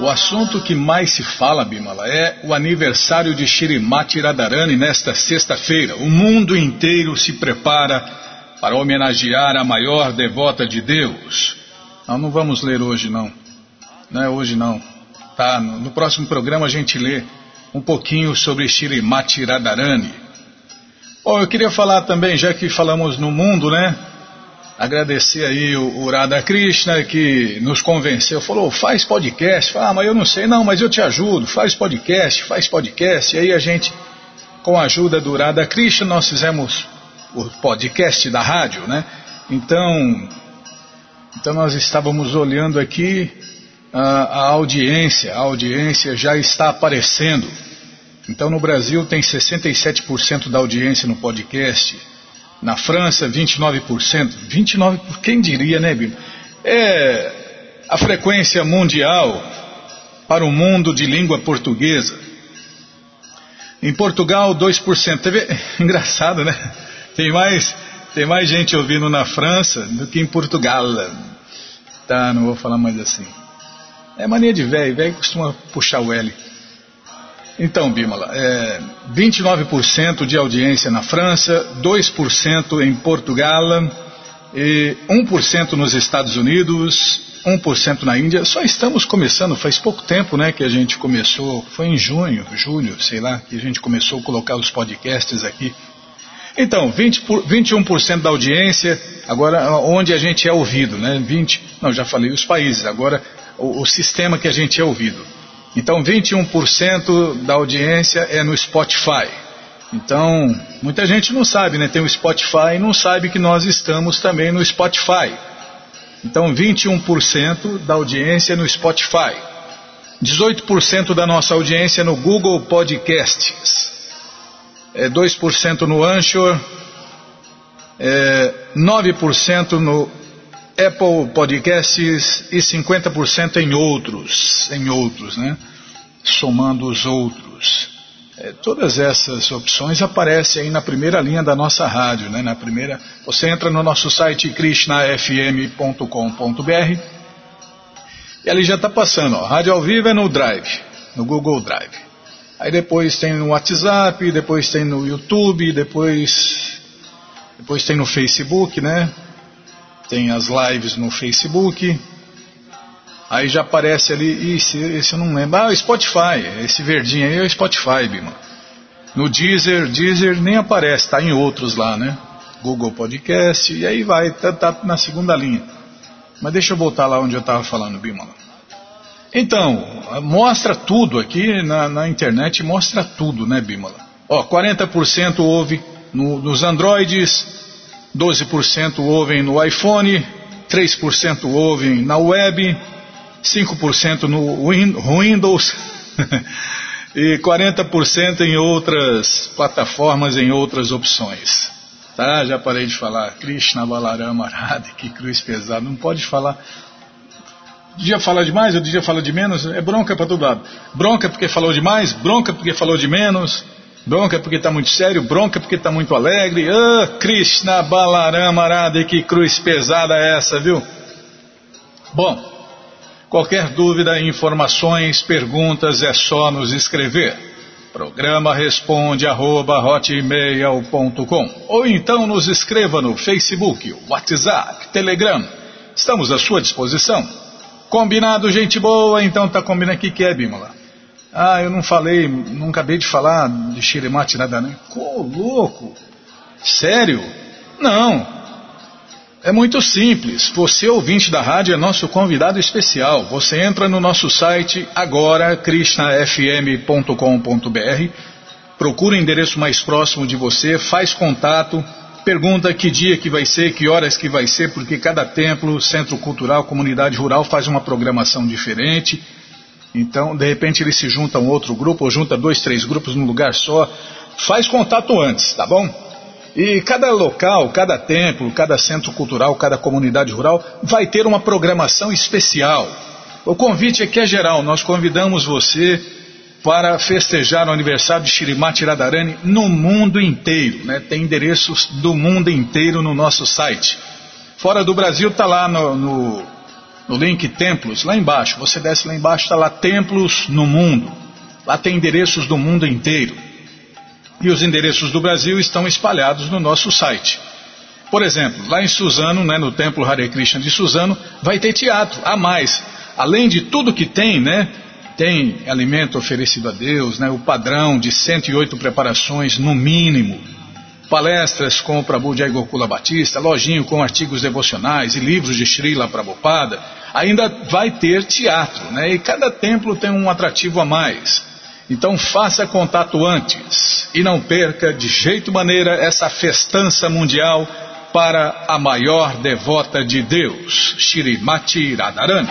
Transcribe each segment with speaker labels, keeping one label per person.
Speaker 1: O assunto que mais se fala, Bimala, é o aniversário de Shirimati Radharani nesta sexta-feira. O mundo inteiro se prepara para homenagear a maior devota de Deus. Não, não vamos ler hoje, não. Não é hoje, não. Tá, no, próximo programa a gente lê um pouquinho sobre Shirimati Radharani. Bom, eu queria falar também, já que falamos no mundo, né? Agradecer aí o, o Radha Krishna que nos convenceu, falou, faz podcast, ah, mas eu não sei, não, mas eu te ajudo, faz podcast, faz podcast, e aí a gente, com a ajuda do Radha Krishna, nós fizemos o podcast da rádio, né? Então, então nós estávamos olhando aqui a, a audiência, a audiência já está aparecendo. Então no Brasil tem 67% da audiência no podcast, na França, 29%. 29%, quem diria, né, Bíblia? É a frequência mundial para o mundo de língua portuguesa. Em Portugal, 2%. Teve... Engraçado, né? Tem mais, tem mais gente ouvindo na França do que em Portugal. Tá, não vou falar mais assim. É mania de velho, velho costuma puxar o L. Então, Bimala, é 29% de audiência na França, 2% em Portugal, e 1% nos Estados Unidos, 1% na Índia. Só estamos começando, faz pouco tempo né, que a gente começou, foi em junho, julho, sei lá, que a gente começou a colocar os podcasts aqui. Então, 20 por, 21% da audiência, agora onde a gente é ouvido, né? 20, não, já falei os países, agora o, o sistema que a gente é ouvido. Então, 21% da audiência é no Spotify. Então, muita gente não sabe, né? Tem o Spotify e não sabe que nós estamos também no Spotify. Então, 21% da audiência é no Spotify. 18% da nossa audiência é no Google Podcasts. É 2% no Anchor. É 9% no Apple Podcasts e 50% em outros, em outros, né? Somando os outros. É, todas essas opções aparecem aí na primeira linha da nossa rádio, né? Na primeira, você entra no nosso site krishnafm.com.br e ali já está passando, ó, rádio ao vivo é no Drive, no Google Drive. Aí depois tem no WhatsApp, depois tem no YouTube, depois depois tem no Facebook, né? Tem as lives no Facebook. Aí já aparece ali, esse, esse eu não lembro. Ah, o Spotify, esse verdinho aí é o Spotify, Bima. No Deezer, Deezer nem aparece, está em outros lá, né? Google Podcast, e aí vai, tá, tá, na segunda linha. Mas deixa eu voltar lá onde eu estava falando, Bima. Então, mostra tudo aqui na, na, internet, mostra tudo, né, Bímola? Ó, 40% ouve no, nos Androids, 12% ouvem no iPhone, 3% ouvem na web, 5% no Windows e 40% em outras plataformas, em outras opções. Tá? Já parei de falar. Krishna Balarama Radha, que cruz pesada. Não pode falar. Dia fala demais, o dia fala de menos. É bronca para todo lado. Bronca porque falou demais, bronca porque falou de menos. Bronca porque está muito sério, bronca porque está muito alegre. Ah, oh, Krishna Balarama Arada, que cruz pesada é essa, viu? Bom, qualquer dúvida, informações, perguntas é só nos escrever. Programa responde arroba, ou então nos escreva no Facebook, WhatsApp, Telegram. Estamos à sua disposição. Combinado, gente boa? Então tá combinando aqui que é, Bímola. Ah, eu não falei, não acabei de falar de Shiremati Radharani. Pô, louco! Sério? Não. É muito simples. Você, ouvinte da rádio, é nosso convidado especial. Você entra no nosso site agora, krishnafm.com.br, procura o endereço mais próximo de você, faz contato, pergunta que dia que vai ser, que horas que vai ser, porque cada templo, centro cultural, comunidade rural faz uma programação diferente. Então, de repente, ele se junta a um outro grupo, ou junta dois, três grupos num lugar só. Faz contato antes, tá bom? E cada local, cada templo, cada centro cultural, cada comunidade rural vai ter uma programação especial. O convite aqui é geral, nós convidamos você para festejar o aniversário de Shirimati Radharani no mundo inteiro. Né? Tem endereços do mundo inteiro no nosso site. Fora do Brasil está lá no, no no link Templos, lá embaixo. Você desce lá embaixo, está lá Templos no Mundo. Lá tem endereços do mundo inteiro. E os endereços do Brasil estão espalhados no nosso site. Por exemplo, lá em Suzano, né, no Templo Hare Krishna de Suzano, vai ter teatro, a mais. Além de tudo que tem, né? Tem alimento oferecido a Deus, né, o padrão de 108 preparações no mínimo palestras com o Prabhu Jai Gokula Batista, lojinho com artigos devocionais e livros de Srila Prabhupada, ainda vai ter teatro, né? E cada templo tem um atrativo a mais. Então faça contato antes e não perca de jeito maneira essa festança mundial para a maior devota de Deus, Shirimati Radharani.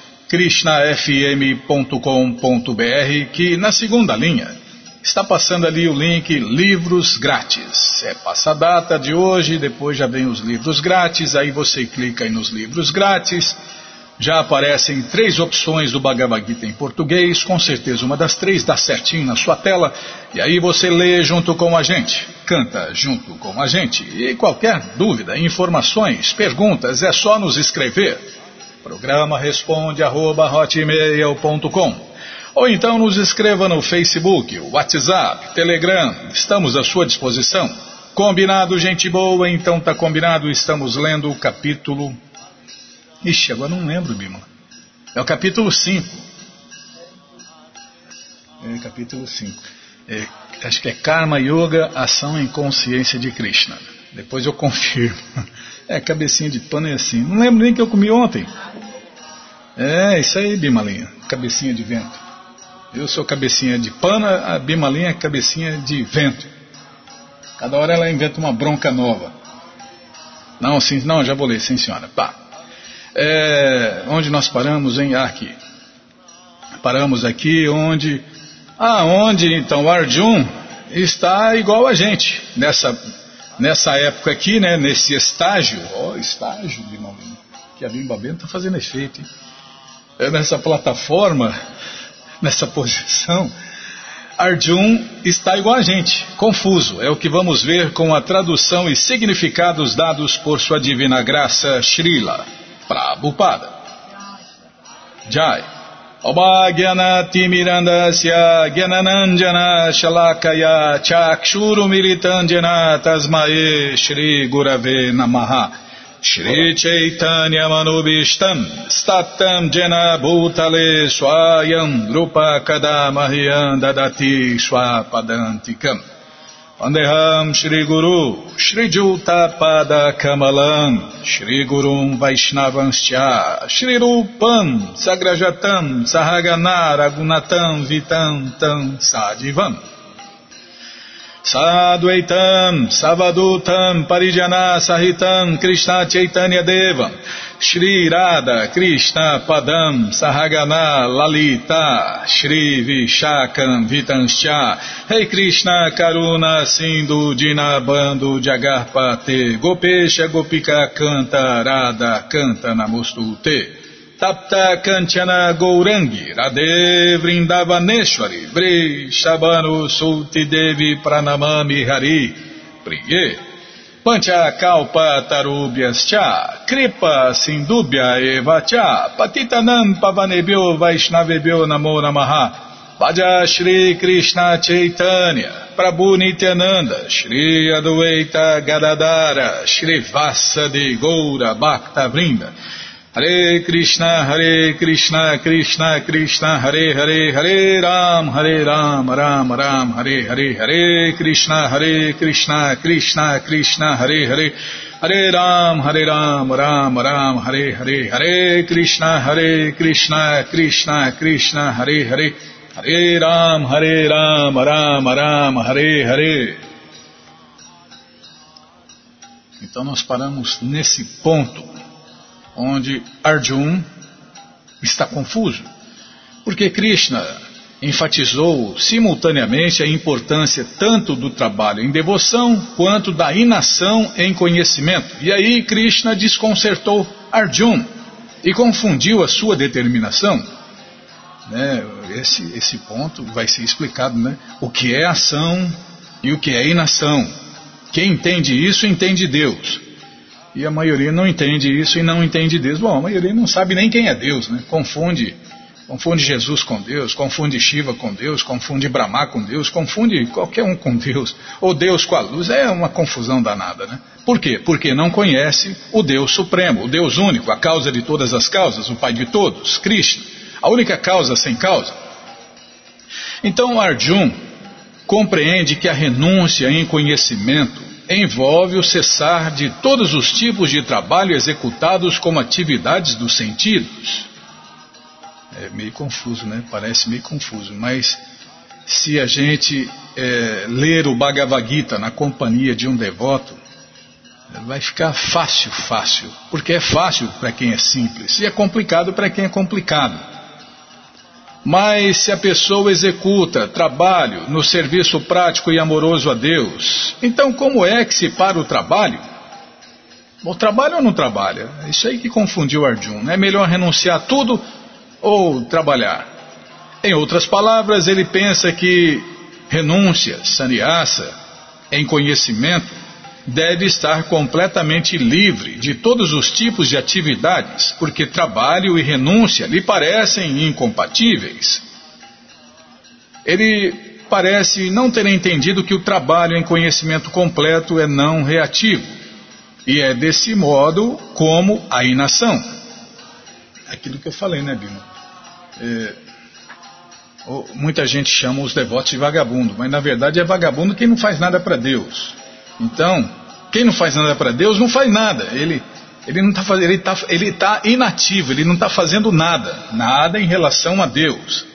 Speaker 1: krishnafm.com.br, que na segunda linha está passando ali o link Livros Grátis. É passa a data de hoje, depois já vem os livros grátis, aí você clica aí nos livros grátis. Já aparecem três opções do Bhagavad Gita em português, com certeza uma das três dá certinho na sua tela, e aí você lê junto com a gente, canta junto com a gente. E qualquer dúvida, informações, perguntas, é só nos escrever. Programa responde arroba hotmail.com ou então nos escreva no Facebook, WhatsApp, Telegram, estamos à sua disposição. Combinado, gente boa? Então tá combinado, estamos lendo o capítulo. Ixi, agora não lembro, Bima. É o capítulo 5. É capítulo 5. É, acho que é Karma Yoga, Ação em Consciência de Krishna. Depois eu confirmo. É, cabecinha de pano é assim. Não lembro nem que eu comi ontem. É, isso aí, Bimalinha. Cabecinha de vento. Eu sou cabecinha de pano, a Bimalinha é cabecinha de vento. Cada hora ela inventa uma bronca nova. Não, sim, não, já vou ler, sim senhora. Pá. É, onde nós paramos, em Ah, aqui. Paramos aqui onde. Ah, onde então Arjun está igual a gente nessa nessa época aqui, né, nesse estágio, ó, estágio de Maurinho, que a Bimba Bento está fazendo efeito, hein? É nessa plataforma, nessa posição, Arjun está igual a gente, confuso. É o que vamos ver com a tradução e significados dados por sua divina graça Srila Prabhupada. Jai. Chakshuru Militandjana Tasmae Shri Gurave Namaha. Shri Chaitanya Manubishtam Statam Jena Bhutale Swayam Rupa Kadamahyam Dadati Swapadantikam Vandeham Shri Guru, Shri Juta Pada Kamalam, Shri Gurum Vaishnavanscha, Shri Rupam, Sagrajatam, Sahaganar, Agunatam, Vitam, Tam, Sadivam. Sadvaitam, Savadutam, Parijana Sahitam, Krishna Chaitanya Devam, Shri Radha, Krishna Padam, Sahagana, Lalita, Shri Vishakam, Vitanscha, Rei Krishna Karuna, Sindhu, Dinabando, Jagarpate, Gopesha, Gopika, Canta, Radha, Canta, Namostute. Tapta Kanchana Gourangi Radhe Vrindavaneshwari Vri Shabanu Sulti Devi Pranamami Hari Priye Pancha Kalpa Tarubhyascha Kripa Sindubhya Evacha Patitanam Pavanebhyo Vaishnavebhyo Namo Namaha. Bhaja Shri Krishna Chaitanya. Prabhu Nityananda. Shri Adwaita Gadadara Shri Vasa de Goura Bhakta Vrinda Hare Krishna Hare Krishna Krishna Krishna Hare Hare Hare Ram Hare Ram Ram Ram Hare Hare Hare Krishna Hare Krishna Krishna Krishna Hare Hare Hare Ram Hare Ram Ram Ram Hare Hare Hare Krishna Hare Krishna Krishna Krishna Hare Hare Hare Ram, Hare Ram, Ram, Ram, Hare Hare. Então nós paramos nesse ponto onde Arjun está confuso, porque Krishna enfatizou simultaneamente a importância tanto do trabalho em devoção quanto da inação em conhecimento. E aí Krishna desconcertou Arjun e confundiu a sua determinação né, esse, esse ponto vai ser explicado, né? O que é ação e o que é inação. Quem entende isso, entende Deus. E a maioria não entende isso e não entende Deus. Bom, a maioria não sabe nem quem é Deus, né? Confunde, confunde Jesus com Deus, confunde Shiva com Deus, confunde Brahma com Deus, confunde qualquer um com Deus, ou Deus com a luz. É uma confusão danada, né? Por quê? Porque não conhece o Deus Supremo, o Deus único, a causa de todas as causas, o Pai de todos, Krishna a única causa sem causa. Então Arjun compreende que a renúncia em conhecimento envolve o cessar de todos os tipos de trabalho executados como atividades dos sentidos. É meio confuso, né? Parece meio confuso, mas se a gente é, ler o Bhagavad Gita na companhia de um devoto, vai ficar fácil, fácil, porque é fácil para quem é simples e é complicado para quem é complicado. Mas se a pessoa executa trabalho no serviço prático e amoroso a Deus, então como é que se para o trabalho? O trabalho ou não trabalha? Isso aí que confundiu Arjun. É melhor renunciar a tudo ou trabalhar? Em outras palavras, ele pensa que renúncia, sannyasa, em conhecimento, deve estar completamente livre de todos os tipos de atividades, porque trabalho e renúncia lhe parecem incompatíveis. Ele parece não ter entendido que o trabalho em conhecimento completo é não reativo, e é desse modo como a inação. Aquilo que eu falei, né, Bima? É, muita gente chama os devotos de vagabundo, mas na verdade é vagabundo quem não faz nada para Deus. Então, quem não faz nada para Deus não faz nada. Ele ele não está ele tá, ele tá inativo, ele não está fazendo nada, nada em relação a Deus.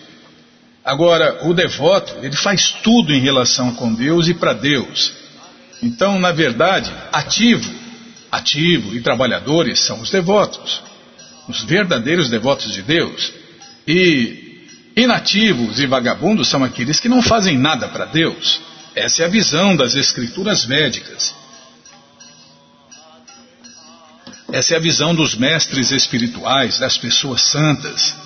Speaker 1: Agora, o devoto, ele faz tudo em relação com Deus e para Deus. Então, na verdade, ativo, ativo e trabalhadores são os devotos, os verdadeiros devotos de Deus. E inativos e vagabundos são aqueles que não fazem nada para Deus. Essa é a visão das escrituras védicas. Essa é a visão dos mestres espirituais, das pessoas santas.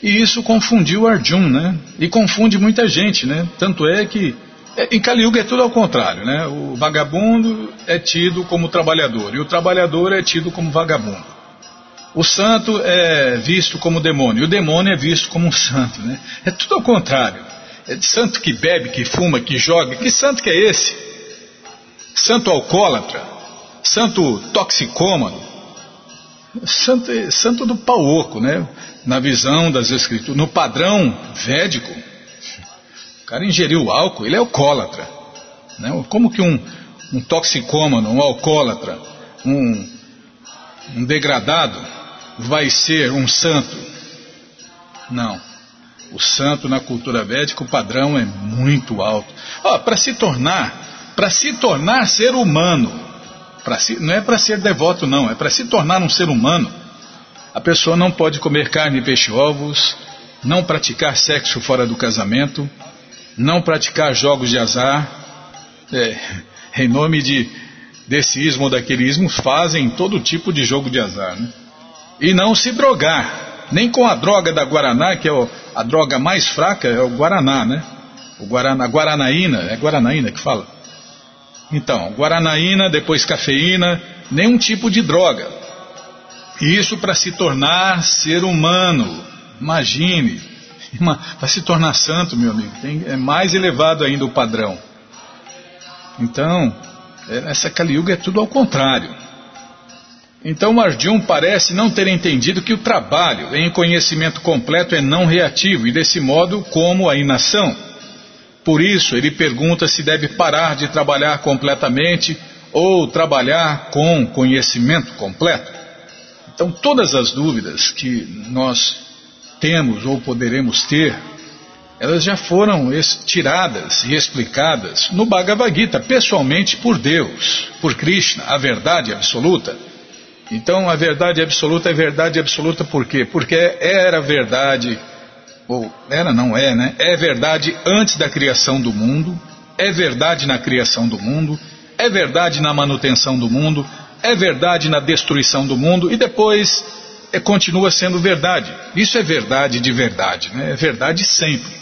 Speaker 1: E isso confundiu Arjun, né? E confunde muita gente, né? Tanto é que é, em Kali Yuga é tudo ao contrário, né? O vagabundo é tido como trabalhador e o trabalhador é tido como vagabundo. O santo é visto como demônio e o demônio é visto como um santo, né? É tudo ao contrário. É de santo que bebe, que fuma, que joga. Que santo que é esse? Santo alcoólatra? Santo toxicômano? Santo, santo do pau oco, né? Na visão das escrituras, no padrão védico, o cara ingeriu álcool, ele é alcoólatra. Né? Como que um, um toxicômano, um alcoólatra, um, um degradado vai ser um santo? Não. O santo na cultura védica, o padrão é muito alto. Oh, para se tornar, para se tornar ser humano, si, não é para ser devoto não, é para se tornar um ser humano. A pessoa não pode comer carne, peixe ovos, não praticar sexo fora do casamento, não praticar jogos de azar. É, em nome de desse ismo ou daquele ismo, fazem todo tipo de jogo de azar. Né? E não se drogar, nem com a droga da Guaraná, que é a droga mais fraca, é o Guaraná, né? O Guaraná, Guaranaína, é Guaranaína que fala. Então, Guaranaína, depois cafeína, nenhum tipo de droga. Isso para se tornar ser humano. Imagine, para se tornar santo, meu amigo, tem, é mais elevado ainda o padrão. Então, é, essa Kali é tudo ao contrário. Então Arjun parece não ter entendido que o trabalho em conhecimento completo é não reativo e desse modo como a inação. Por isso ele pergunta se deve parar de trabalhar completamente ou trabalhar com conhecimento completo. Então todas as dúvidas que nós temos ou poderemos ter, elas já foram tiradas e explicadas no Bhagavad Gita, pessoalmente por Deus, por Krishna, a verdade absoluta. Então a verdade absoluta é verdade absoluta por quê? Porque era verdade, ou era, não é, né? É verdade antes da criação do mundo, é verdade na criação do mundo, é verdade na manutenção do mundo, é verdade na destruição do mundo e depois é, continua sendo verdade. Isso é verdade de verdade, né? é verdade sempre.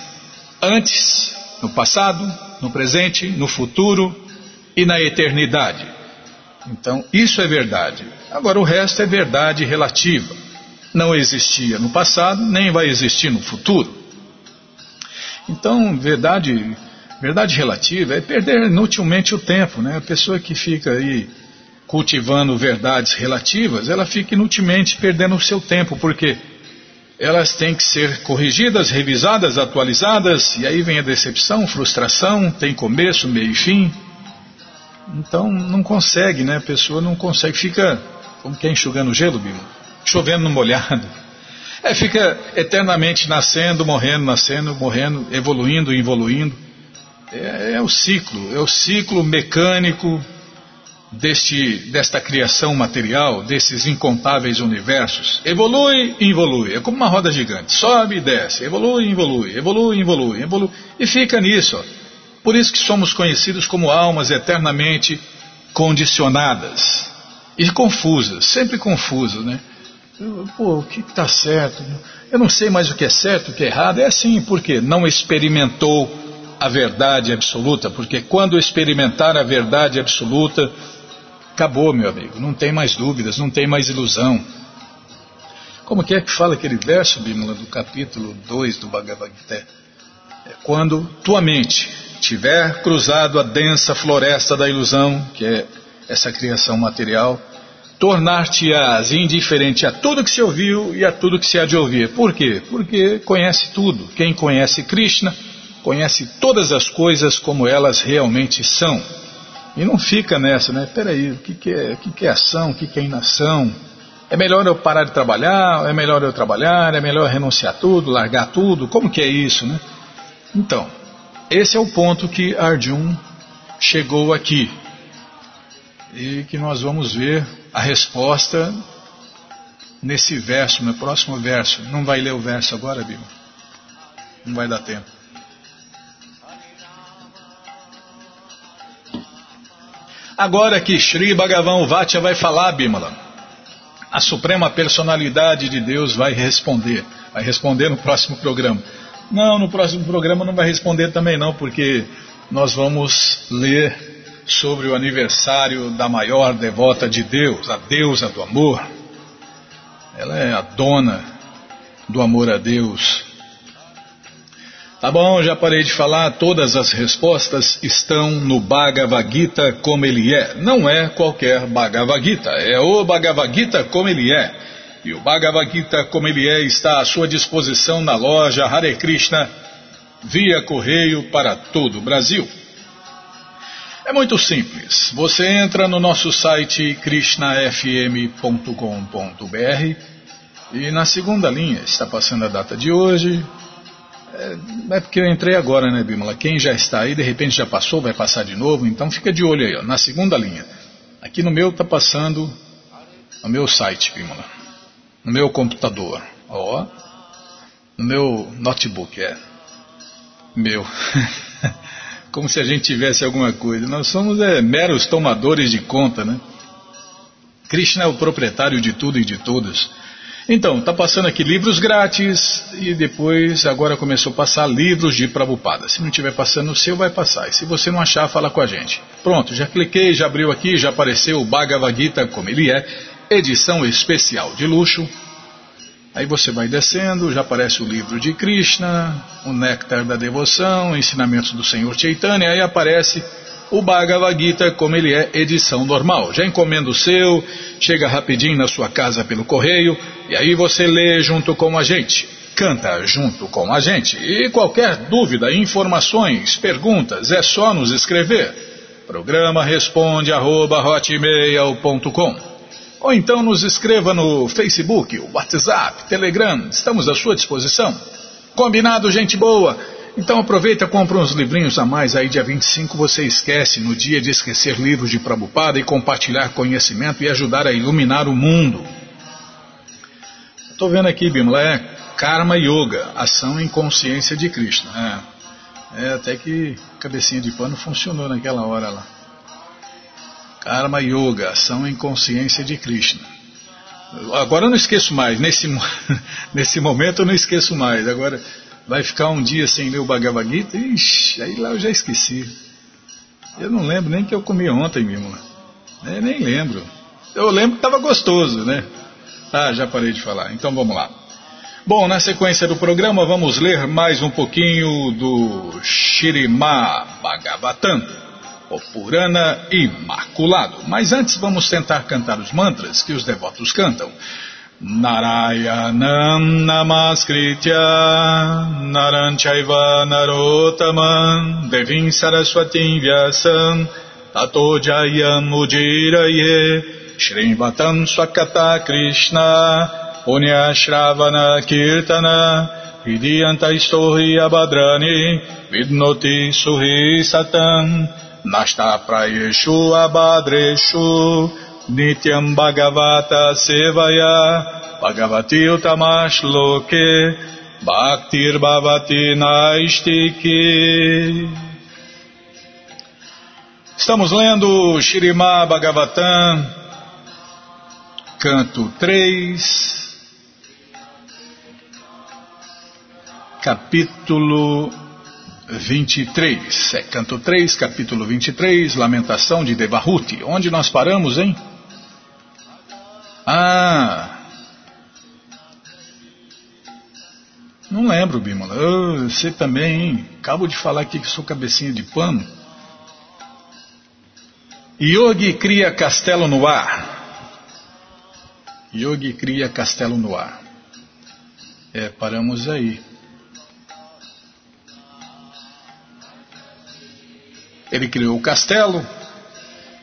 Speaker 1: Antes, no passado, no presente, no futuro e na eternidade. Então, isso é verdade. Agora, o resto é verdade relativa. Não existia no passado, nem vai existir no futuro. Então, verdade, verdade relativa é perder inutilmente o tempo, né? A pessoa que fica aí cultivando verdades relativas, ela fica inutilmente perdendo o seu tempo, porque elas têm que ser corrigidas, revisadas, atualizadas, e aí vem a decepção, frustração, tem começo, meio e fim. Então não consegue, né? A pessoa não consegue, fica como que é enxugando gelo, Bíblia? Chovendo no molhado. É, fica eternamente nascendo, morrendo, nascendo, morrendo, evoluindo, evoluindo. É, é o ciclo, é o ciclo mecânico deste, desta criação material, desses incontáveis universos. Evolui evolui. É como uma roda gigante. Sobe e desce. Evolui evolui. Evolui evolui. Evolui. E fica nisso. Ó. Por isso que somos conhecidos como almas eternamente condicionadas e confusas, sempre confusas, né? Pô, o que está certo? Eu não sei mais o que é certo, o que é errado. É assim, porque não experimentou a verdade absoluta, porque quando experimentar a verdade absoluta, acabou, meu amigo, não tem mais dúvidas, não tem mais ilusão. Como que é que fala aquele verso, Bímola, do capítulo 2 do Bhagavad Gita? É quando tua mente tiver cruzado a densa floresta da ilusão, que é essa criação material, tornar-te-ás indiferente a tudo que se ouviu e a tudo que se há de ouvir. Por quê? Porque conhece tudo. Quem conhece Krishna conhece todas as coisas como elas realmente são. E não fica nessa, né? Peraí, o que, que, é, o que, que é ação, o que, que é inação? É melhor eu parar de trabalhar? É melhor eu trabalhar? É melhor renunciar tudo, largar tudo? Como que é isso, né? Então, esse é o ponto que Arjun chegou aqui. E que nós vamos ver a resposta nesse verso, no próximo verso. Não vai ler o verso agora, Bíblia? Não vai dar tempo. Agora que Sri Bhagavan Vatya vai falar, Bimala, a suprema personalidade de Deus vai responder. Vai responder no próximo programa. Não, no próximo programa não vai responder também não, porque nós vamos ler sobre o aniversário da maior devota de Deus, a deusa do amor. Ela é a dona do amor a Deus. Tá bom, já parei de falar, todas as respostas estão no Bhagavad Gita como ele é. Não é qualquer Bhagavad Gita, é o Bhagavad Gita como ele é. E o Bhagavad Gita, como ele é, está à sua disposição na loja Hare Krishna, via correio para todo o Brasil. É muito simples. Você entra no nosso site krishnafm.com.br e na segunda linha está passando a data de hoje. É, é, porque eu entrei agora, né, Bimala? Quem já está aí, de repente já passou, vai passar de novo, então fica de olho aí, ó, na segunda linha. Aqui no meu está passando no meu site, Bimala no meu computador, ó, no meu notebook, é, meu, como se a gente tivesse alguma coisa. Nós somos é, meros tomadores de conta, né? Krishna é o proprietário de tudo e de todos. Então, tá passando aqui livros grátis e depois agora começou a passar livros de Prabhupada. Se não estiver passando o seu, vai passar. E se você não achar, fala com a gente. Pronto, já cliquei, já abriu aqui, já apareceu o Bhagavad Gita como ele é, edição especial de luxo. Aí você vai descendo, já aparece o livro de Krishna, o Néctar da Devoção, ensinamentos do Senhor Chaitanya, aí aparece o Bhagavad Gita como ele é edição normal. Já encomenda o seu, chega rapidinho na sua casa pelo correio e aí você lê junto com a gente, canta junto com a gente. E qualquer dúvida, informações, perguntas, é só nos escrever. Programa responde arroba, ou então nos escreva no Facebook, WhatsApp, Telegram, estamos à sua disposição. Combinado, gente boa? Então aproveita compra uns livrinhos a mais aí dia 25, você esquece no dia de esquecer livros de Prabupada e compartilhar conhecimento e ajudar a iluminar o mundo. Estou vendo aqui, Bimla, é Karma Yoga, ação em consciência de Krishna. É, é até que cabecinha de pano funcionou naquela hora lá. Karma Yoga, ação em consciência de Krishna. Agora eu não esqueço mais, nesse, nesse momento eu não esqueço mais. Agora vai ficar um dia sem ler o Bhagavad Gita, ixi, aí lá eu já esqueci. Eu não lembro nem que eu comi ontem mesmo. É, nem lembro. Eu lembro que estava gostoso, né? Ah, já parei de falar. Então vamos lá. Bom, na sequência do programa vamos ler mais um pouquinho do Shirima Bhagavatam o Purana Imaculado. Mas antes vamos tentar cantar os mantras que os devotos cantam. Narayanam Namaskritya Naranchaiva Narotaman Devim Saraswatim Vyasam Tato Jayam Ujiraye Shrivatam Swakata Krishna Punya Shravana Kirtana Vidyanta Istohi Abadrani Vidnoti Suhi Satam Nasta Prayeshu Abhadreshu Nityam Bhagavata Sevaya Bhagavati Utamash Loke Bhaktir Bhavati Naistiki. Estamos lendo Shirima Bhagavatam, canto 3, capítulo 23. É, canto 3, capítulo 23, Lamentação de Devahuti. Onde nós paramos, hein? Ah. Não lembro, Bímola. Oh, você também, hein? Acabo de falar aqui que sou cabecinha de pano. Yogi cria castelo no ar. Yogi cria castelo no ar. É, paramos aí. Ele criou o castelo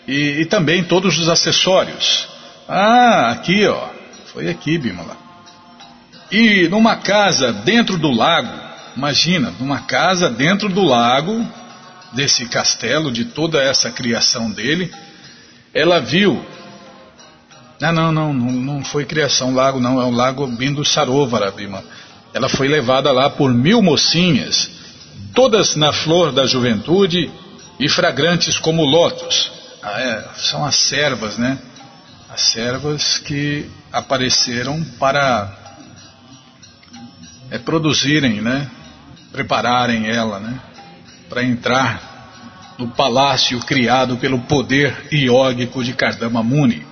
Speaker 1: e, e também todos os acessórios. Ah, aqui ó, foi aqui, Bimala. E numa casa dentro do lago, imagina, numa casa dentro do lago, desse castelo, de toda essa criação dele, ela viu. Ah, não, não, não, não foi criação lago, não, é o lago Bindu Sarovara, Bima. Ela foi levada lá por mil mocinhas, todas na flor da juventude e fragrantes como lótus. Ah, é, são as servas, né? As servas que apareceram para é, produzirem, né? Prepararem ela, né? Para entrar no palácio criado pelo poder iógico de Kardama Muni.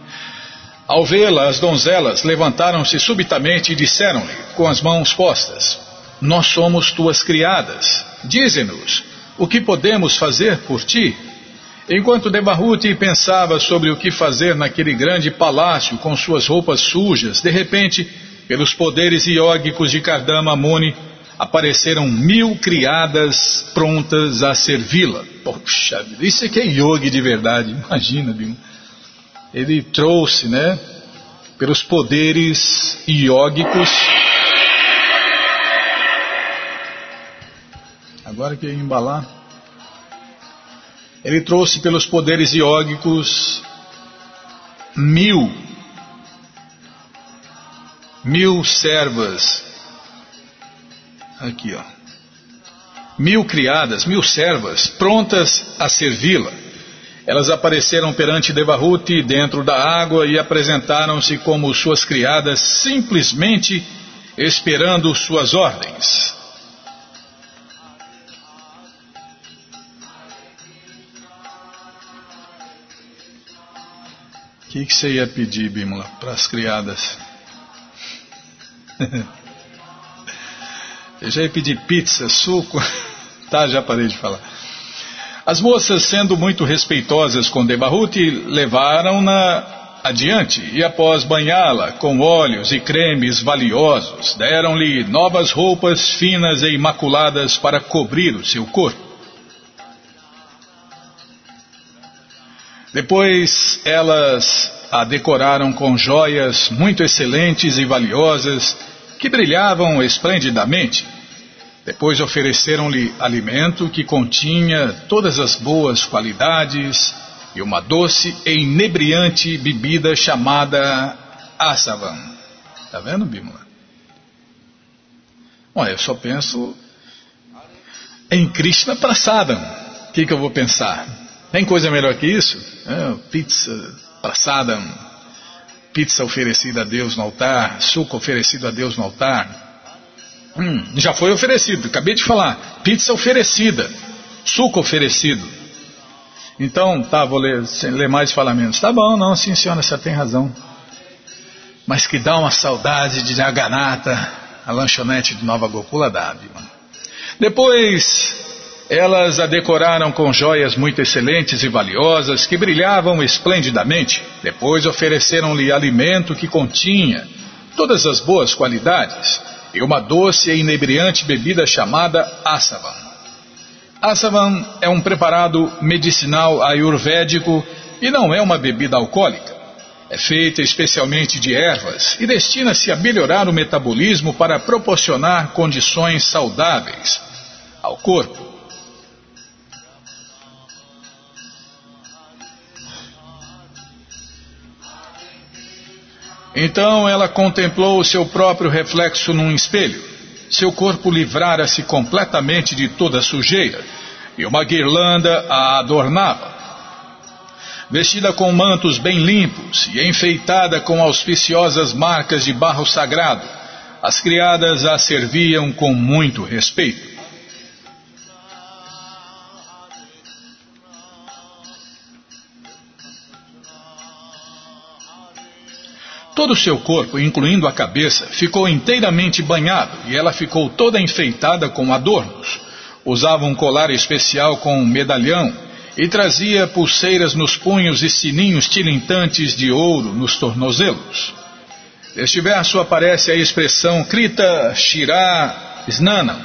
Speaker 1: Ao vê-la, as donzelas levantaram-se subitamente e disseram-lhe, com as mãos postas: Nós somos tuas criadas. Dize-nos, o que podemos fazer por ti? Enquanto Debahuti pensava sobre o que fazer naquele grande palácio com suas roupas sujas, de repente, pelos poderes iógicos de Kardama Muni, apareceram mil criadas prontas a servi-la. Poxa, isso é que é yogi de verdade, imagina, Bima. Ele trouxe, né, pelos poderes iógicos agora que embalar. Ele trouxe pelos poderes iógicos mil, mil servas, aqui ó, mil criadas, mil servas prontas a servi-la. Elas apareceram perante Devahuti dentro da água e apresentaram-se como suas criadas, simplesmente esperando suas ordens. Que, que você ia pedir, Bímola, para as criadas? Eu já ia pedir pizza, suco. tá, já parei de falar. As moças, sendo muito respeitosas com Debahuti, levaram-na adiante e, após banhá-la com óleos e cremes valiosos, deram-lhe novas roupas finas e imaculadas para cobrir o seu corpo. Depois elas a decoraram com joias muito excelentes e valiosas que brilhavam esplendidamente depois ofereceram-lhe alimento que continha todas as boas qualidades e uma doce e inebriante bebida chamada Asavan. Está vendo, Bímola? Olha, eu só penso em Krishna Prasadam. O que, que eu vou pensar? Tem coisa melhor que isso? É, pizza Prasadam, pizza oferecida a Deus no altar, suco oferecido a Deus no altar, Hum, já foi oferecido, acabei de falar. Pizza oferecida, suco oferecido. Então, tá, vou ler, ler mais falamentos. Tá bom, não, sim senhora, você tem razão. Mas que dá uma saudade de Jagannatha, a lanchonete de Nova Gokula dá, Depois, elas a decoraram com joias muito excelentes e valiosas que brilhavam esplendidamente. Depois ofereceram-lhe alimento que continha todas as boas qualidades e uma doce e inebriante bebida chamada Asavan. Asavan é um preparado medicinal ayurvédico e não é uma bebida alcoólica. É feita especialmente de ervas e destina-se a melhorar o metabolismo para proporcionar condições saudáveis ao corpo. Então ela contemplou o seu próprio reflexo num espelho. Seu corpo livrara-se completamente de toda sujeira e uma guirlanda a adornava. Vestida com mantos bem limpos e enfeitada com auspiciosas marcas de barro sagrado, as criadas a serviam com muito respeito. Todo o seu corpo, incluindo a cabeça, ficou inteiramente banhado e ela ficou toda enfeitada com adornos. Usava um colar especial com um medalhão e trazia pulseiras nos punhos e sininhos tilintantes de ouro nos tornozelos. Neste verso aparece a expressão Krita Shira Snanam.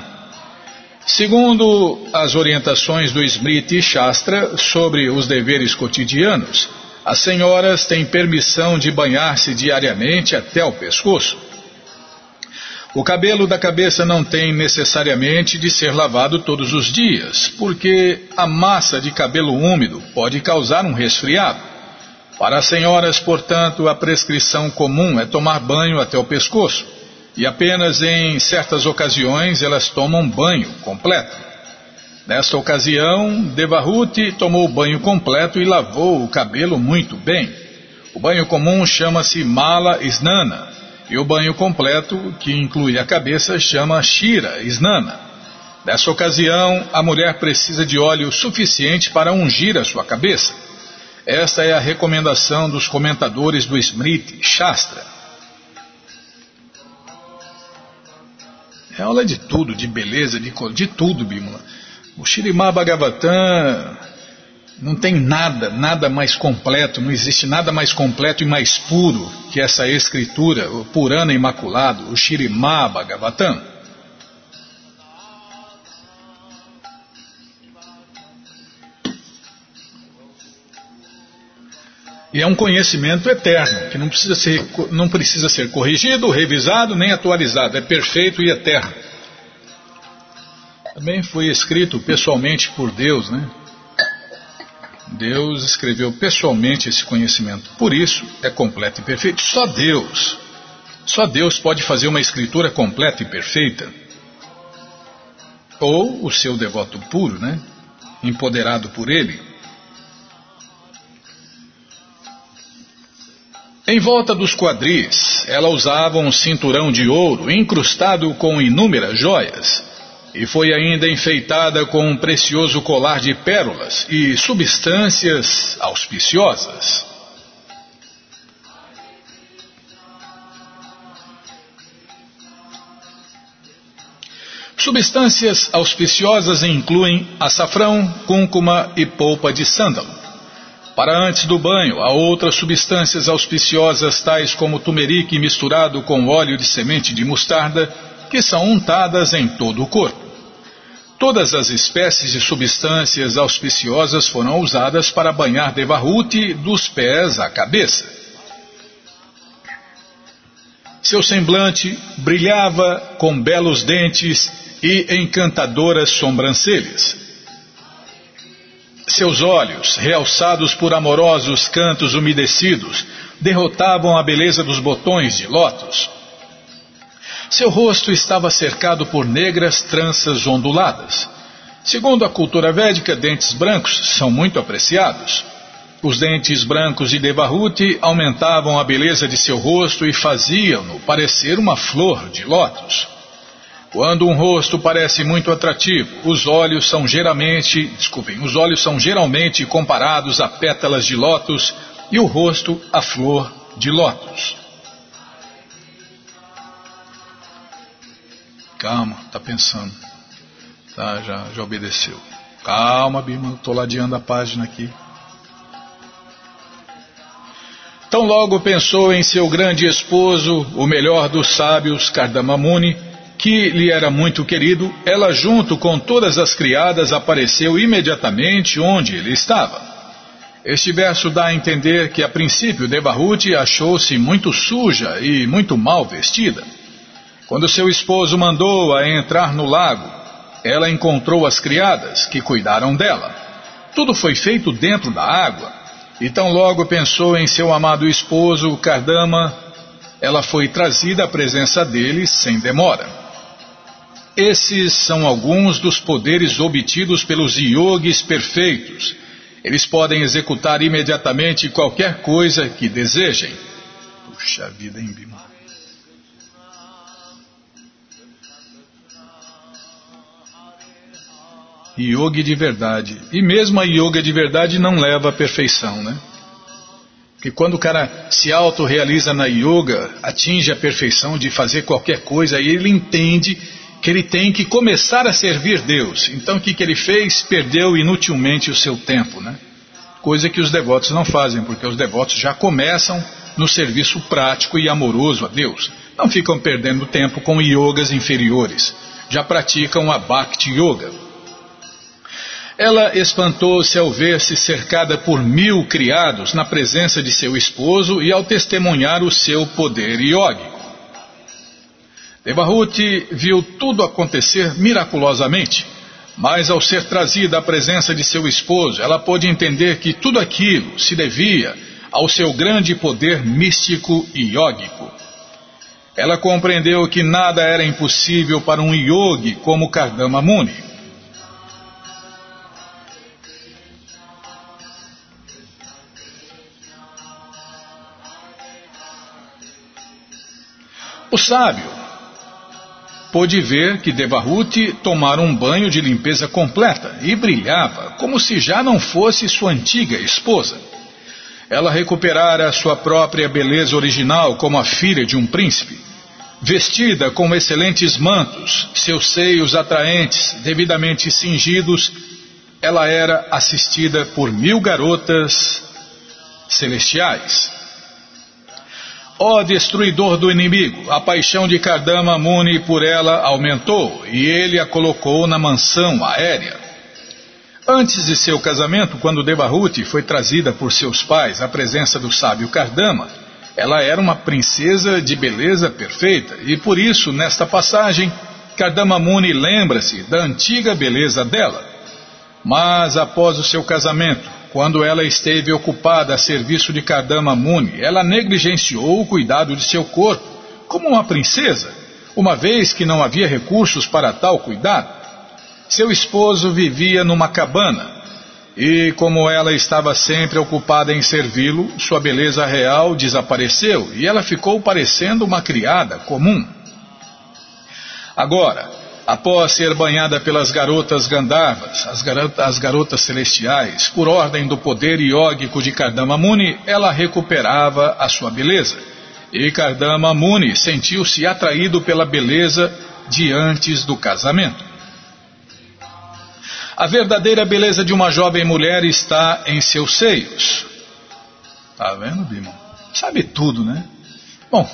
Speaker 1: Segundo as orientações do Smriti Shastra sobre os deveres cotidianos, as senhoras têm permissão de banhar-se diariamente até o pescoço. O cabelo da cabeça não tem necessariamente de ser lavado todos os dias, porque a massa de cabelo úmido pode causar um resfriado. Para as senhoras, portanto, a prescrição comum é tomar banho até o pescoço, e apenas em certas ocasiões elas tomam banho completo. Nesta ocasião, Devahuti tomou o banho completo e lavou o cabelo muito bem. O banho comum chama-se Mala Snana e o banho completo, que inclui a cabeça, chama Shira Snana. Nessa ocasião, a mulher precisa de óleo suficiente para ungir a sua cabeça. Esta é a recomendação dos comentadores do Smriti Shastra. É aula de tudo, de beleza, de, de tudo, Bímola. O Shirimá Bhagavatam não tem nada, nada mais completo, não existe nada mais completo e mais puro que essa escritura, o Purana Imaculado, o Shirimá Bhagavatam. E é um conhecimento eterno, que não precisa ser, não precisa ser corrigido, revisado, nem atualizado. É perfeito e eterno. Também foi escrito pessoalmente por Deus, né? Deus escreveu pessoalmente esse conhecimento. Por isso é completo e perfeito. Só Deus. Só Deus pode fazer uma escritura completa e perfeita. Ou o seu devoto puro, né? Empoderado por ele. Em volta dos quadris, ela usava um cinturão de ouro incrustado com inúmeras joias e foi ainda enfeitada com um precioso colar de pérolas e substâncias auspiciosas. Substâncias auspiciosas incluem açafrão, cúrcuma e polpa de sândalo. Para antes do banho, há outras substâncias auspiciosas, tais como tumerique misturado com óleo de semente de mostarda, que são untadas em todo o corpo. Todas as espécies de substâncias auspiciosas foram usadas para banhar Devahuti dos pés à cabeça. Seu semblante brilhava com belos dentes e encantadoras sobrancelhas. Seus olhos, realçados por amorosos cantos umedecidos, derrotavam a beleza dos botões de lótus. Seu rosto estava cercado por negras tranças onduladas. Segundo a cultura védica, dentes brancos são muito apreciados. Os dentes brancos de Devahuti aumentavam a beleza de seu rosto e faziam-no parecer uma flor de lótus. Quando um rosto parece muito atrativo, os olhos são geralmente, desculpem, os olhos são geralmente comparados a pétalas de lótus e o rosto a flor de lótus. Calma, tá pensando. Tá, já, já obedeceu. Calma, Bima, tô ladeando a página aqui. Tão logo pensou em seu grande esposo, o melhor dos sábios, Kardamamuni, que lhe era muito querido, ela, junto com todas as criadas, apareceu imediatamente onde ele estava. Este verso dá a entender que, a princípio, Devahuti achou-se muito suja e muito mal vestida. Quando seu esposo mandou-a entrar no lago, ela encontrou as criadas, que cuidaram dela. Tudo foi feito dentro da água. E tão logo pensou em seu amado esposo, Kardama, ela foi trazida à presença dele sem demora. Esses são alguns dos poderes obtidos pelos yogis perfeitos. Eles podem executar imediatamente qualquer coisa que desejem. Puxa vida, hein? Yogi de verdade. E mesmo a yoga de verdade não leva à perfeição, né? Porque quando o cara se autorrealiza na yoga, atinge a perfeição de fazer qualquer coisa, aí ele entende que ele tem que começar a servir Deus. Então o que, que ele fez? Perdeu inutilmente o seu tempo, né? Coisa que os devotos não fazem, porque os devotos já começam no serviço prático e amoroso a Deus. Não ficam perdendo tempo com yogas inferiores. Já praticam a Bhakti Yoga. Ela espantou-se ao ver-se cercada por mil criados na presença de seu esposo e ao testemunhar o seu poder yógico. Devahuti viu tudo acontecer miraculosamente, mas ao ser trazida à presença de seu esposo, ela pôde entender que tudo aquilo se devia ao seu grande poder místico e yógico. Ela compreendeu que nada era impossível para um yogi como Kardama Muni. O sábio pôde ver que Devahuti tomara um banho de limpeza completa e brilhava como se já não fosse sua antiga esposa. Ela recuperara sua própria beleza original como a filha de um príncipe. Vestida com excelentes mantos, seus seios atraentes, devidamente cingidos, ela era assistida por mil garotas celestiais. Ó destruidor do inimigo, a paixão de Kardama Muni por ela aumentou e ele a colocou na mansão aérea. Antes de seu casamento, quando Devahuti foi trazida por seus pais à presença do sábio Kardama, ela era uma princesa de beleza perfeita e por isso, nesta passagem, Kardama Muni lembra-se da antiga beleza dela. Mas após o seu casamento, quando ela esteve ocupada a serviço de Kardama Muni, ela negligenciou o cuidado de seu corpo, como uma princesa, uma vez que não havia recursos para tal cuidado. Seu esposo vivia numa cabana E como ela estava sempre ocupada em servi-lo, sua beleza real desapareceu e ela ficou parecendo uma criada comum. Agora, após ser banhada pelas garotas Gandharvas, as, garotas, as garotas celestiais, por ordem do poder iógico de Kardama Muni, ela recuperava a sua beleza. E Kardama Muni sentiu-se atraído pela beleza de antes do casamento. A verdadeira beleza de uma jovem mulher está em seus seios. Tá vendo, Bima? Sabe tudo, né? Bom,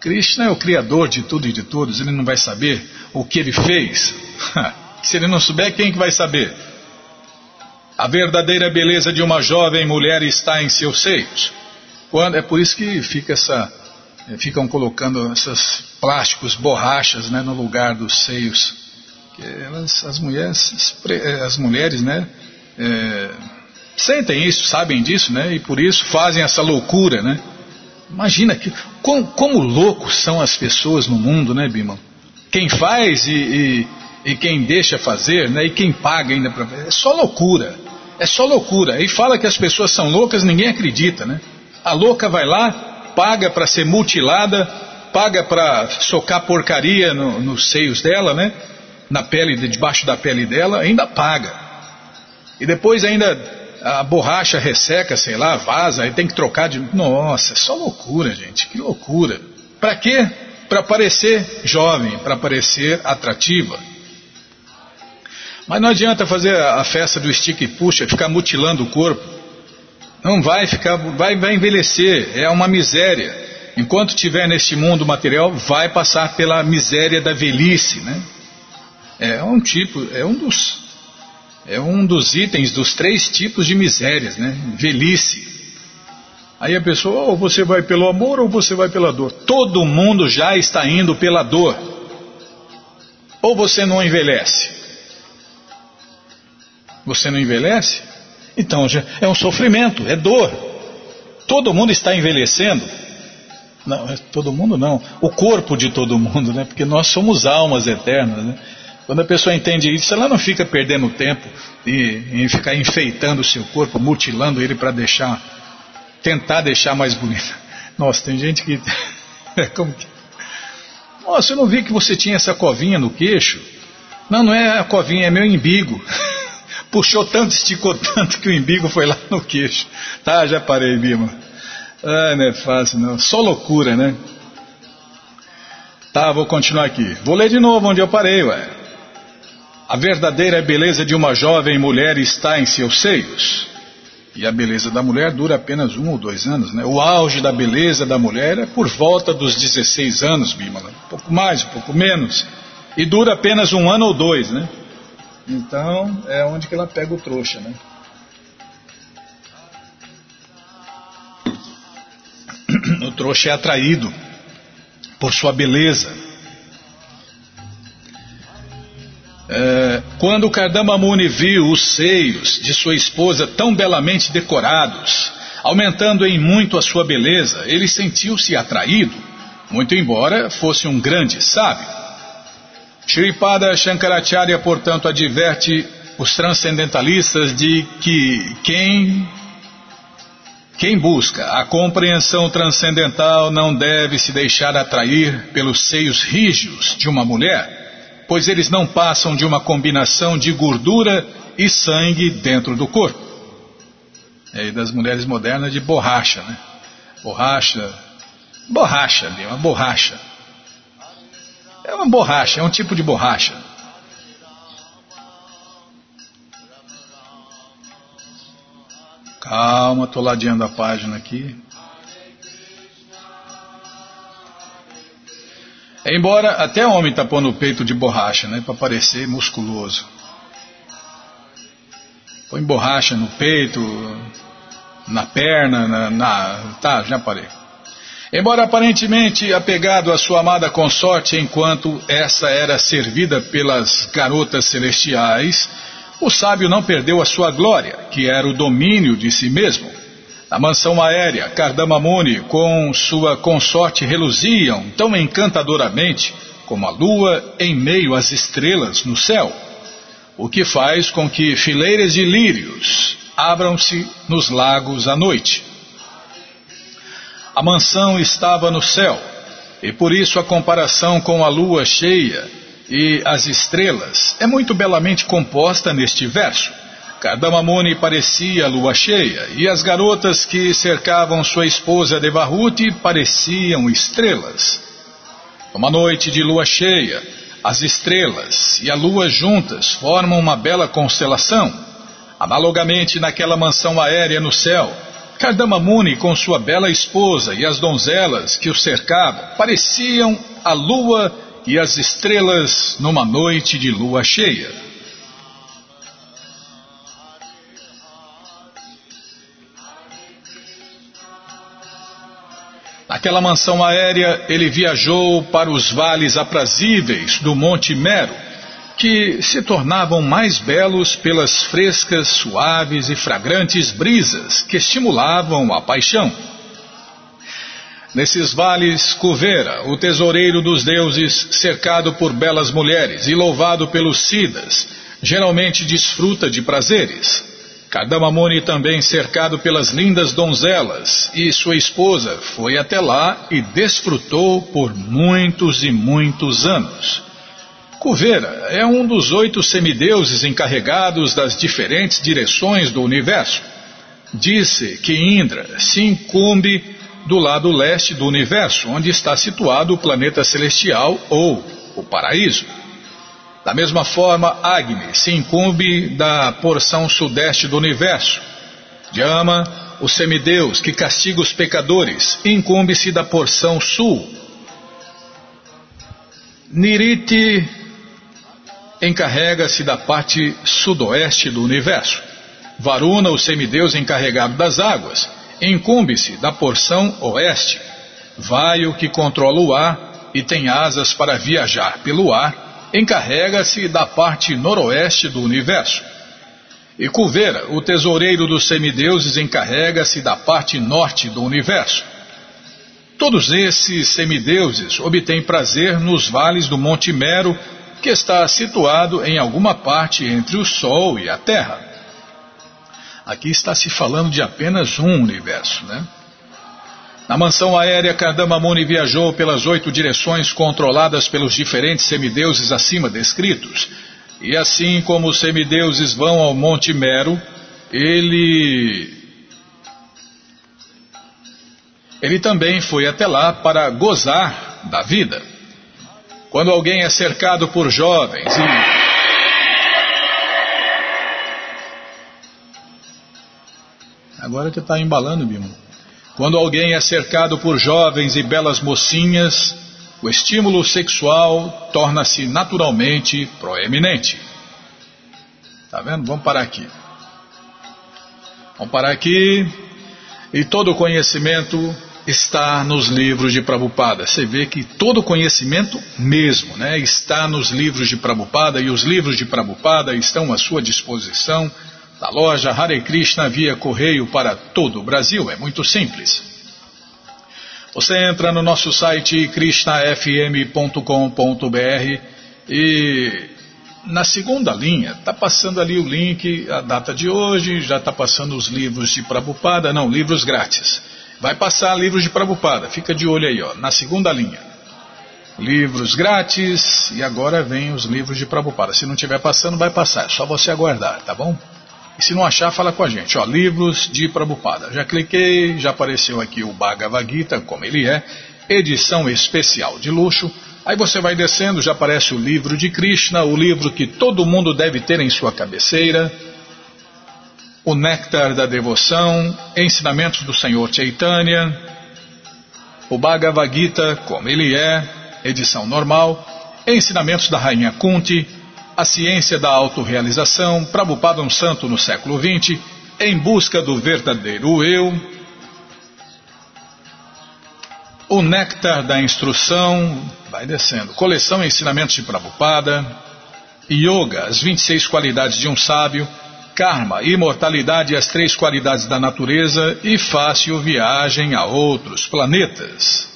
Speaker 1: Krishna é o criador de tudo e de todos, ele não vai saber o que ele fez. Se ele não souber, quem que vai saber? A verdadeira beleza de uma jovem mulher está em seus seios. Quando, é por isso que fica essa, é, ficam colocando esses plásticos, borrachas, né, no lugar dos seios. Elas, as mulheres, as mulheres, né, é, sentem isso, sabem disso, né, e por isso fazem essa loucura, né. Imagina que, como, como loucos são as pessoas no mundo, né, Bima? Quem faz e, e, e quem deixa fazer, né? E quem paga ainda para é só loucura. É só loucura. E fala que as pessoas são loucas, ninguém acredita, né? A louca vai lá, paga para ser mutilada, paga para socar porcaria no, nos seios dela, né? Na pele, debaixo da pele dela, ainda paga. E depois ainda a borracha resseca, sei lá, vaza, aí tem que trocar de. Nossa, é só loucura, gente, que loucura. Para quê? Para parecer jovem, para parecer atrativa. Mas não adianta fazer a festa do stick e puxa, ficar mutilando o corpo. Não vai ficar, vai, vai envelhecer, é uma miséria. Enquanto estiver neste mundo material, vai passar pela miséria da velhice, né? É um tipo, é um dos é um dos itens dos três tipos de misérias, né? Velhice. Aí a pessoa, ou você vai pelo amor ou você vai pela dor. Todo mundo já está indo pela dor. Ou você não envelhece. Você não envelhece? Então já é um sofrimento, é dor. Todo mundo está envelhecendo. Não, é todo mundo não. O corpo de todo mundo, né? Porque nós somos almas eternas, né? Quando a pessoa entende isso, ela não fica perdendo tempo em, em ficar enfeitando o seu corpo, mutilando ele para deixar, tentar deixar mais bonito. Nossa, tem gente que. Como que. Nossa, eu não vi que você tinha essa covinha no queixo. Não, não é a covinha, é meu imbigo. Puxou tanto, esticou tanto que o imbigo foi lá no queixo. Tá, já parei, Bima. Ah, não é fácil, não. Só loucura, né? Tá, vou continuar aqui. Vou ler de novo onde eu parei, ué. A verdadeira beleza de uma jovem mulher está em seus seios. E a beleza da mulher dura apenas um ou dois anos, né? O auge da beleza da mulher é por volta dos 16 anos, Bímola. Um pouco mais, um pouco menos. E dura apenas um ano ou dois, né? Então, é onde que ela pega o trouxa, né? O trouxa é atraído por sua beleza. É, quando Kardama Muni viu os seios de sua esposa tão belamente decorados, aumentando em muito a sua beleza, ele sentiu-se atraído, muito embora fosse um grande sábio. Shripada Shankaracharya, portanto, adverte os transcendentalistas de que quem, quem busca a compreensão transcendental não deve se deixar atrair pelos seios rígidos de uma mulher pois eles não passam de uma combinação de gordura e sangue dentro do corpo. É, e das mulheres modernas de borracha, né? Borracha. Borracha ali, uma borracha. É uma borracha, é um tipo de borracha. Calma, estou ladeando a página aqui. Embora até homem está pondo o peito de borracha, né? Para parecer musculoso. Põe borracha no peito, na perna, na, na, Tá, já parei. Embora aparentemente apegado à sua amada consorte enquanto essa era servida pelas garotas celestiais, o sábio não perdeu a sua glória, que era o domínio de si mesmo. Na mansão aérea, Kardamamuni com sua consorte reluziam tão encantadoramente como a lua em meio às estrelas no céu. o que faz com que fileiras de lírios abram-se nos lagos à noite. A mansão estava no céu, e por isso a comparação com a lua cheia e as estrelas é muito belamente composta neste verso. Kardamamuni parecia lua cheia, e as garotas que cercavam sua esposa Devahuti pareciam estrelas. Uma noite de lua cheia, as estrelas e a lua juntas formam uma bela constelação. Analogamente naquela mansão aérea no céu, Kardamamuni com sua bela esposa e as donzelas que o cercavam pareciam a lua e as estrelas numa noite de lua cheia. Naquela mansão aérea, ele viajou para os vales aprazíveis do Monte Mero, que se tornavam mais belos pelas frescas, suaves e fragrantes brisas que estimulavam a paixão. Nesses vales, Cuvera, o tesoureiro dos deuses, cercado por belas mulheres e louvado pelos Sidas, geralmente desfruta de prazeres. Kardamamuni também cercado pelas lindas donzelas e sua esposa foi até lá e desfrutou por muitos e muitos anos. Kuvera é um dos oito semideuses encarregados das diferentes direções do universo. Disse que Indra se incumbe do lado leste do universo, onde está situado o planeta celestial ou o paraíso. Da mesma forma, Agni se incumbe da porção sudeste do universo. Yama, o semideus que castiga os pecadores, incumbe-se da porção sul. Niriti encarrega-se da parte sudoeste do universo. Varuna, o semideus encarregado das águas, incumbe-se da porção oeste. Vaio, que controla o ar e tem asas para viajar pelo ar, encarrega-se da parte noroeste do universo. E Kuvera, o tesoureiro dos semideuses, encarrega-se da parte norte do universo. Todos esses semideuses obtêm prazer nos vales do Monte Mero, que está situado em alguma parte entre o Sol e a Terra. Aqui está se falando de apenas um universo, né? Na mansão aérea, Kardamamuni viajou pelas oito direções controladas pelos diferentes semideuses acima descritos. E assim como os semideuses vão ao Monte Mero, ele. Ele também foi até lá para gozar da vida. Quando alguém é cercado por jovens e. Agora que está embalando, Bimo. Quando alguém é cercado por jovens e belas mocinhas, o estímulo sexual torna-se naturalmente proeminente. Tá vendo? Vamos parar aqui. Vamos parar aqui. E todo o conhecimento está nos livros de Prabhupada. Você vê que todo o conhecimento mesmo né, está nos livros de Prabhupada e os livros de Prabhupada estão à sua disposição da loja Hare Krishna via correio para todo o Brasil. É muito simples. Você entra no nosso site krishnafm.com.br e na segunda linha está passando ali o link, a data de hoje, já está passando os livros de Prabupada, não, livros grátis. Vai passar livros de Prabupada, fica de olho aí, ó, na segunda linha. Livros grátis e agora vem os livros de Prabupada. Se não estiver passando, vai passar, é só você aguardar, tá bom? E se não achar, fala com a gente. Ó, livros de Prabhupada. Já cliquei, já apareceu aqui o Bhagavad Gita, como ele é, edição especial de luxo. Aí você vai descendo, já aparece o livro de Krishna, o livro que todo mundo deve ter em sua cabeceira. O Néctar da Devoção, Ensinamentos do Senhor Chaitanya. O Bhagavad Gita, como ele é, edição normal. Ensinamentos da Rainha Kunti a Ciência da Autorealização, Prabhupada um Santo no século XX, Em Busca do Verdadeiro Eu, O Néctar da Instrução, vai descendo, Coleção Ensinamentos de Prabhupada, Yoga, as 26 qualidades de um sábio, Karma, Imortalidade e as três qualidades da natureza. E Fácil Viagem a Outros Planetas.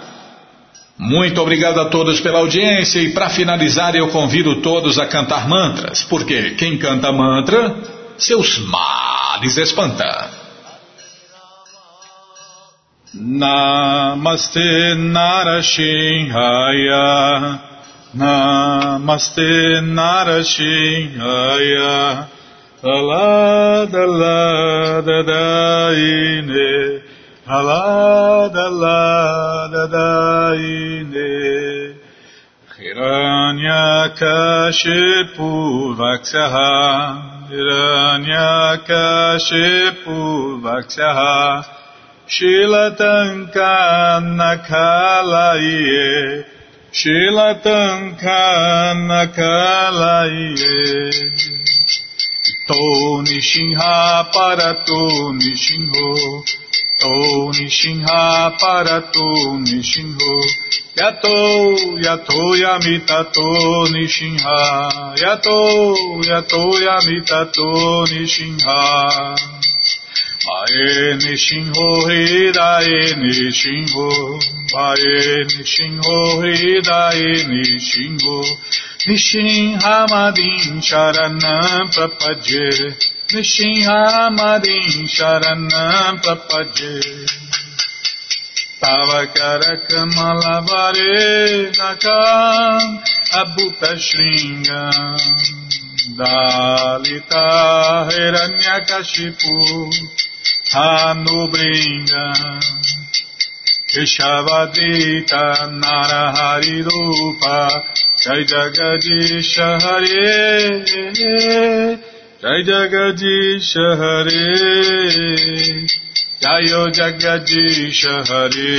Speaker 1: Muito obrigado a todos pela audiência e para finalizar eu convido todos a cantar mantras, porque quem canta mantra, seus males espanta. Namaste Narashinhaya Namaste Narashinhaya Alada Lada Daine Alada, alada, daine. Hiranyakashipu vaksaha. Hiranyakashipu vaksaha. Shilatanka nakalaye. Shilatanka nakalaye. To nishinha para to nishinho. To Nishinha Parato Nishinho Yato Yato Yamitato Nishinha Yato Yato Yamitato Nishinha Ae Nishinho Hidae Nishinho Ae Nishinho Hidae Nishinho Nishinhamadin Sharanam Prapadye Nishinhamadin नृसिंहामरीं शरणं प्रपद्ये तव करकमलवरे नकाम् अभूतशृङ्गम् दालिता हिरण्यकशिपु हानुभृङ्गम् केशवदीता नरहरिरूपा जय जगदीश हरे Jai Jagadisha Hare Jayo Jagadisha Hare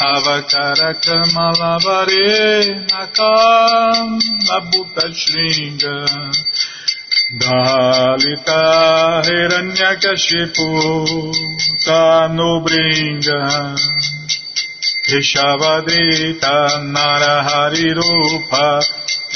Speaker 1: Avakaraka Malavare Nakam Abhuta Shringa Dalita Hiranyakashipu Tanubringa Keshavadrita Narahari Rupa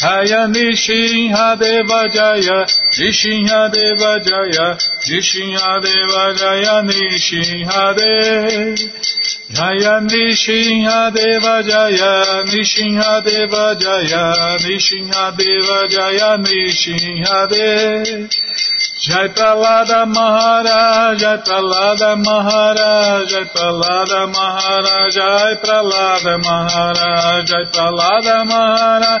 Speaker 1: Jaya Nishinhadeva Jaya, Nishinhadeva Jaya, Nishinhadeva Jaya Nishinhadeva. Jaya Nishinhadeva Jaya, Nishinhadeva Jaya, Nishinhadeva Jaya Nishinhadeva. Jai Pralada maharaja Jai Pralada maharaja Jai Pralada maharaja Jai Pralada maharaja Jai Pralada maharaja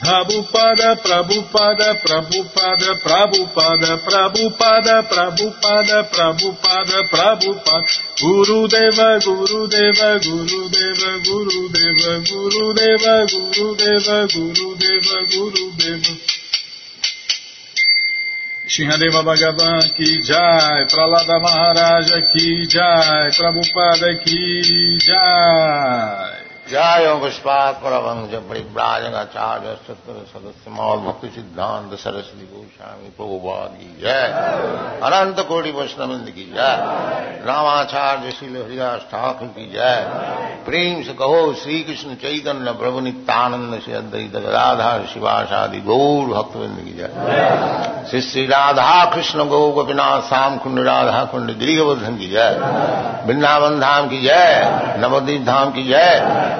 Speaker 1: Prabhupada, Prabhupada, Prabhupada, Prabhupada, Prabhupada, Prabhupada, Prabhupada, Prabhupada, Guru Deva, Guru Deva, Guru Deva, Guru Deva, Guru Deva, Guru Deva, Guru Deva, Guru Deva. Shinhadeva Bhagavan ki jai, Pralada Maharaja ki jai, Prabhupada ki jai.
Speaker 2: जय पुष्पात परमंश परिव्राजगाचार्य सत्र सदस्य मौल भक्ति सिद्धांत सरस्वती गोस्वामी प्रभुवाद की जय अनंत कोटि वैष्णविंद की जय। रामाचार्य शिल हरिदास ठाकुर की जय। प्रेम से कहो श्री कृष्ण चैतन्य, प्रभु नित्यानंद से अद्वैत गदाधार शिवाशादि गौर भक्तविंद की जय। श्री श्री राधा कृष्ण गौ गोपीनाथ श्याम कुंड, राधा कुंड गिरिवर्धन की जय। वृंदावन धाम की जय। नवदीप धाम की जय।